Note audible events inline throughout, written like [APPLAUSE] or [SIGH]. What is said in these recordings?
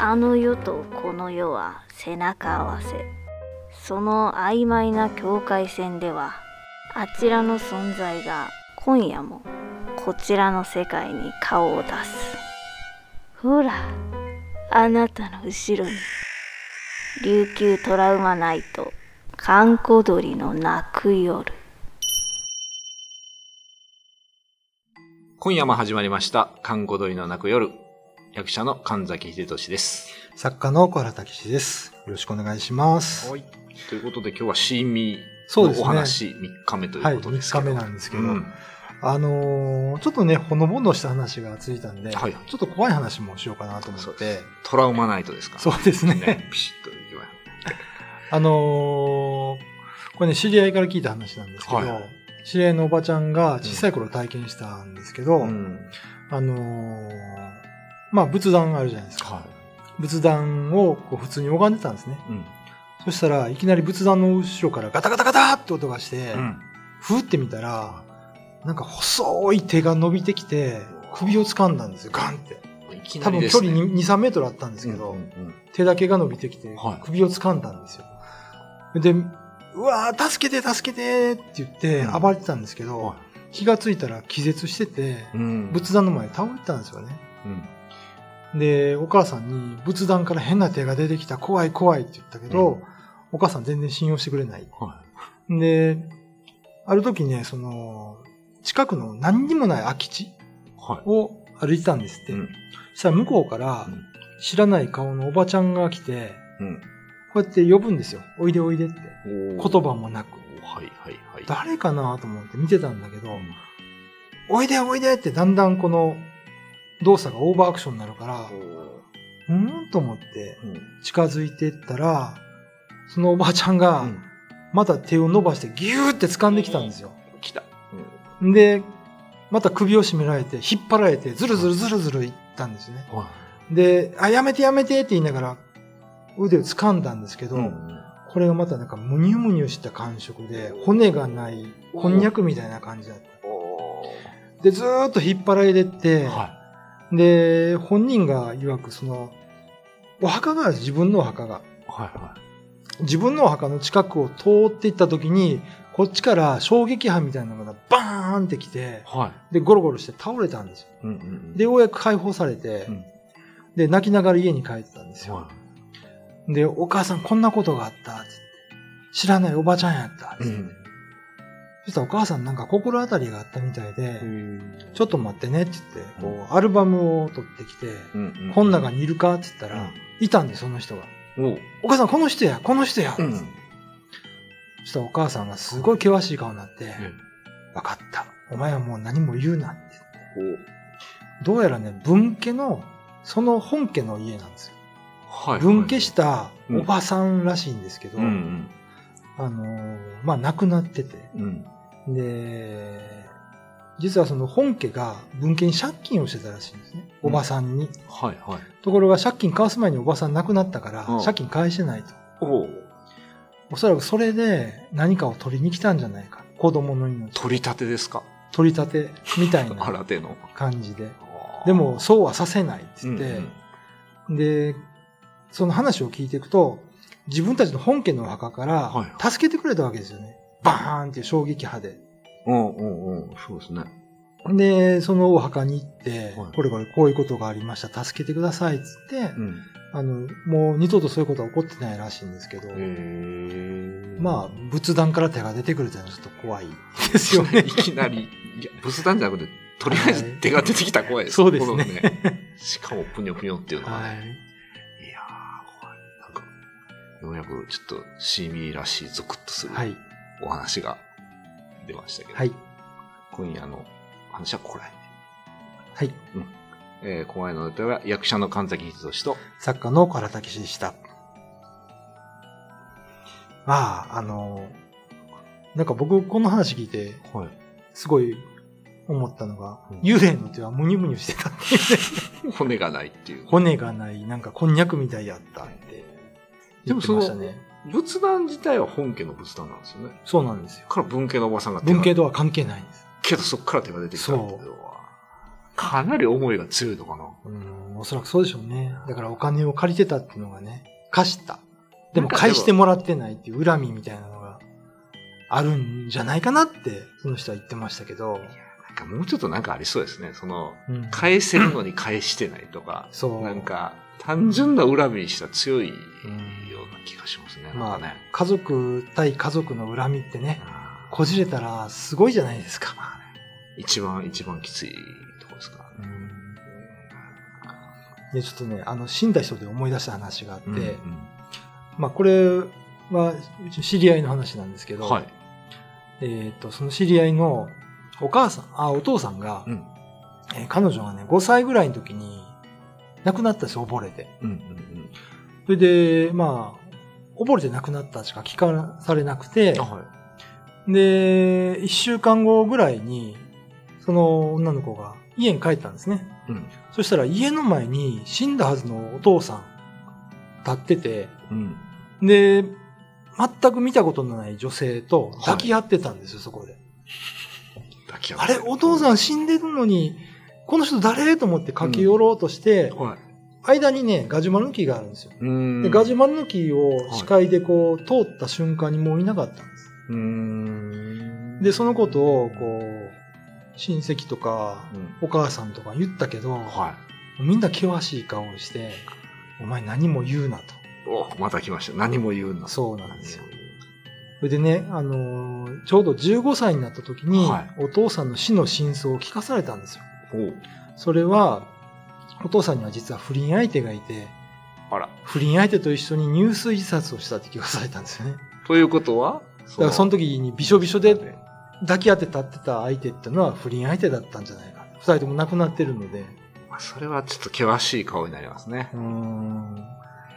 あの世とこの世は背中合わせ。その曖昧な境界線ではあちらの存在が今夜もこちらの世界に顔を出す。ほらあなたの後ろに琉球トラウマナイト閑古鳥の泣く夜。今夜も始まりました、看護鳥の泣く夜。役者の神崎秀俊です。作家の小原武史です。よろしくお願いします。はい。ということで今日はシーミーのお話、3日目ということですけど。はい三日目なんですけどうんあのーちょっとね、ほのぼのした話がついたんで、はいちょっと怖い話もしようかなと思って、トラウマナイトですかそうですね。ね。ピシッといきましあのーこれね、知り合いから聞いた話なんですけど、はい知り合いのおばちゃんが小さい頃体験したんですけど。うん。あのーまあ仏壇あるじゃないですか。は仏壇をこう普通に拝んでたんですね。い。うん。そしたらいきなり仏壇の後ろからガタガタガタって音がして、うん。ふーって見たら、なんか細い手が伸びてきて、首を掴んだんですよ、ガンって。いきな多分距。離2、3メートルあったんですけど、うんうんうん手だけが伸びてきてはい、首を掴んだんですよ。で、うわー、助けて、助けてって言ってうん暴れてたんですけど、は気がついたら気絶してて、うん。仏壇の前に倒れてたんですよね。うん。で、お母さんに仏壇から変な手が出てきた、怖い怖いって言ったけど、うんお母さん全然信用してくれない。はで、ある時ね、その、近くの何にもない空き地い。はを歩いてたんですって。い。うん。そしたら向こうからうん知らない顔のおばちゃんが来て、うん。こうやって呼ぶんですよ。おいでおいでって。言葉もなく。はいはいはい。誰かなと思って見てたんだけど、うんおいでおいでってだんだんこの動作がオーバーアクションになるから、うーんと思ってうん近づいていったら、そのおばちゃんがうんまた手を伸ばしてギューって掴んできたんですよ。来た。で、また首を絞められて、引っ張られて、ずるずるずるずるいったんですね。はで、あ、やめてやめてって言いながら、腕を掴んだんですけど、い。これがまたなんかムニュムニュした感触で、骨がない、こんにゃくみたいな感じだった。おで、ずーっと引っ張られてって、はで、本人が曰くその、お墓が自分のお墓が。い。はいは自分のお墓の近くを通っていった時に、こっちから衝撃波みたいなのがバーンってきて、い。はい。で、ゴロゴロして倒れたんですよ。うんうんで、ようやく解放されて、うんで、泣きながら家に帰ってたんですよ。はで、お母さんこんなことがあった、つって。知らないおばちゃんやった、つって。うんそしたらお母さんなんか心当たりがあったみたいで、い。ちょっと待ってね、って言って、こう、アルバムを取ってきて、うんこん中にいるかって言ったら、うんいたんです、その人が。お母さんこの人や、この人や、うんそしたらお母さんがすごい険しい顔になって、えわかった。お前はもう何も言うなって。どうやらね、分家の、その本家の家なんですよ。はい。分家したおばさんらしいんですけど。あのーまあ、亡くなってて、うん。で、実はその本家が分家に借金をしてたらしいんですね。おばさんに。はいはい。ところが借金返す前におばさん亡くなったから、うん借金返してないと。おうおそらくそれで何かを取りに来たんじゃないか。子供の命。取り立てですか？取り立てみたいな [LAUGHS] 新手の。感じで。でも、そうはさせないって言って、で、その話を聞いていくと、自分たちの本家のお墓かはら助けてくれたわけですよね。バーンっていう衝撃波で。うんうんうん。そうですね。で、そのお墓に行って、はいこれこれこういうことがありました。助けてくださいっつって、うん。あの、もう二度とそういうことは起こってないらしいんですけど、まあ、仏壇から手が出てくるっていうのはちょっと怖いですよね [LAUGHS] い。きなり、いや、仏壇じゃなくて、とりあえず手が出てきた怖いです。そうですねこのしかも、ぷにょぷにょっていうのはね。はい。い、やー、怖い。なんか、ようやくちょっと、シーミーらしいゾクッとするはい。お話が出ましたけど、はい。今夜の話はここらはい。辺。えー、今夜の予定は役者の神崎秀俊と、作家の唐竹氏でした。まあ、あの、なんか僕この話聞いて、はい。すごい思ったのが、うん幽霊の手はムニュムニュしてたって。[LAUGHS] 骨がないっていう。骨がない、なんかこんにゃくみたいやったって言ってましたね。仏壇自体は本家の仏壇なんですよね。そうなんですよ。から文系のおばさんが文系とは関係ないんです。けどそっから手が出てきたっていうのは、かなり思いが強いのかな。うん、おそらくそうでしょうね。だからお金を借りてたっていうのがね、貸した。でも返してもらってないっていう恨みみたいなのがあるんじゃないかなって、その人は言ってましたけど。なんかもうちょっとなんかありそうですね。その、うん、返せるのに返してないとか。そう。なんか、単純な恨みにした強いような気がしますね。うん、まあね。家族対家族の恨みってね、こじれたらすごいじゃないですか。まあね、一番、一番きついとこですか。うん。で、ちょっとね、あの、死んだ人で思い出した話があって、うんうん、まあこれは、知り合いの話なんですけど、はい、えっ、ー、と、その知り合いのお母さん、あ、お父さんが、うん、えー、彼女がね、5歳ぐらいの時に亡くなったんですよ、溺れて。うんうんうん、それで、まあ、溺れて亡くなったしか聞かされなくて、はい、で、1週間後ぐらいに、その女の子が家に帰ったんですね。うん、そしたら家の前に死んだはずのお父さん立ってて、うん、で、全く見たことのない女性と抱き合ってたんですよ、はい、そこで。抱き合ってあれ、お父さん死んでるのに、この人誰？と思って駆け寄ろうとして、うんはい、間にね、ガジュマルの木があるんですよ。でガジュマルの木を視界でこう、通った瞬間にもういなかったんです。で、そのことを、こう、親戚とか、お母さんとか言ったけど、はい、みんな険しい顔をして、お前何も言うなと。おまた来ました。何も言うな。そうなんですよ。それでね、あのー、ちょうど15歳になった時に、はい、お父さんの死の真相を聞かされたんですよ。それは、お父さんには実は不倫相手がいて、あら。不倫相手と一緒に入水自殺をしたって聞かされたんですよね。ということは？だからその時にびしょびしょで抱き合って立ってた相手っていうのは不倫相手だったんじゃないか。二人とも亡くなってるので。それはちょっと険しい顔になりますね。うん。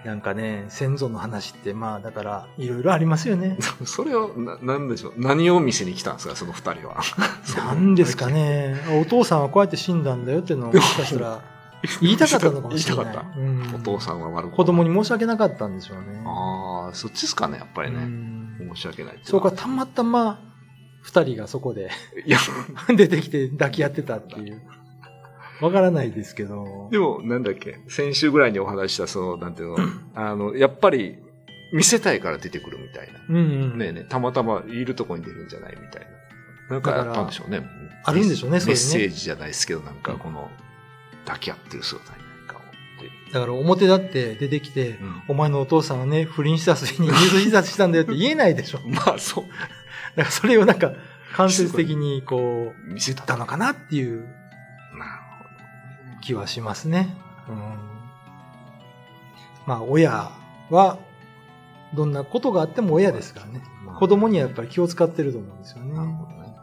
なんかね、先祖の話って、まあ、だから、いろいろありますよね。[LAUGHS] それを、な、なんでしょう？何を見せに来たんですか、その二人は。[LAUGHS] なんですかね。お父さんはこうやって死んだんだよっていうのを、もしかしたら、[LAUGHS] 言いたかったのかもしれない。言いたかった。うん、お父さんは悪く子供に申し訳なかったんでしょうね。ああ、そっちですかね、やっぱりね。申し訳ないそうか、たまたま、二人がそこで、出てきて抱き合ってたっていう。わからないですけど。でも、なんだっけ、先週ぐらいにお話した、その、なんていうの、[CLEARS THROAT] あの、やっぱり、見せたいから出てくるみたいな。うん、うん、ねえねたまたまいるとこに出るんじゃないみたいな。なんかあったんでしょうね。あるんでしょうね、メッセージじゃないですけど、なんかこの、抱き合ってる姿に何かを。だから表だって出てきて、うん、お前のお父さんはね、不倫した末に水自殺したんだよって言えないでしょ。[LAUGHS] まあそう。だからそれをなんか、間接的にこう、見せたのかなっていう気はしますね。うん、まあ、親は、どんなことがあっても親ですからね。まあ、子供にはやっぱり気を使ってると思うんですよね。なるほどね。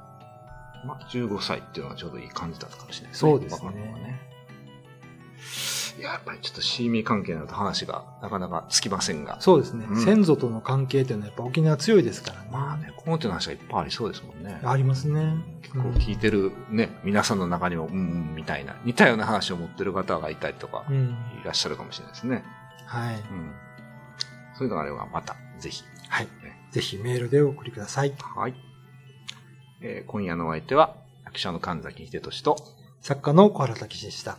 まあ、15歳っていうのはちょうどいい感じだったかもしれないですね。そうですね。いや、やっぱりちょっと親密関係になると話がなかなかつきませんが。そうですね。うん、先祖との関係っていうのはやっぱ沖縄強いですからね。まあね、この手の話がいっぱいありそうですもんね。ありますね。結構聞いてるね、うん、皆さんの中にも、うん、みたいな、似たような話を持ってる方がいたりとか、いらっしゃるかもしれないですね。はい。うん。そういうのがあればまた、ぜひ。はい。ね、ぜひメールでお送りください。はい。えー、今夜のお相手は、役者の神崎秀俊と、作家の小原武史でした。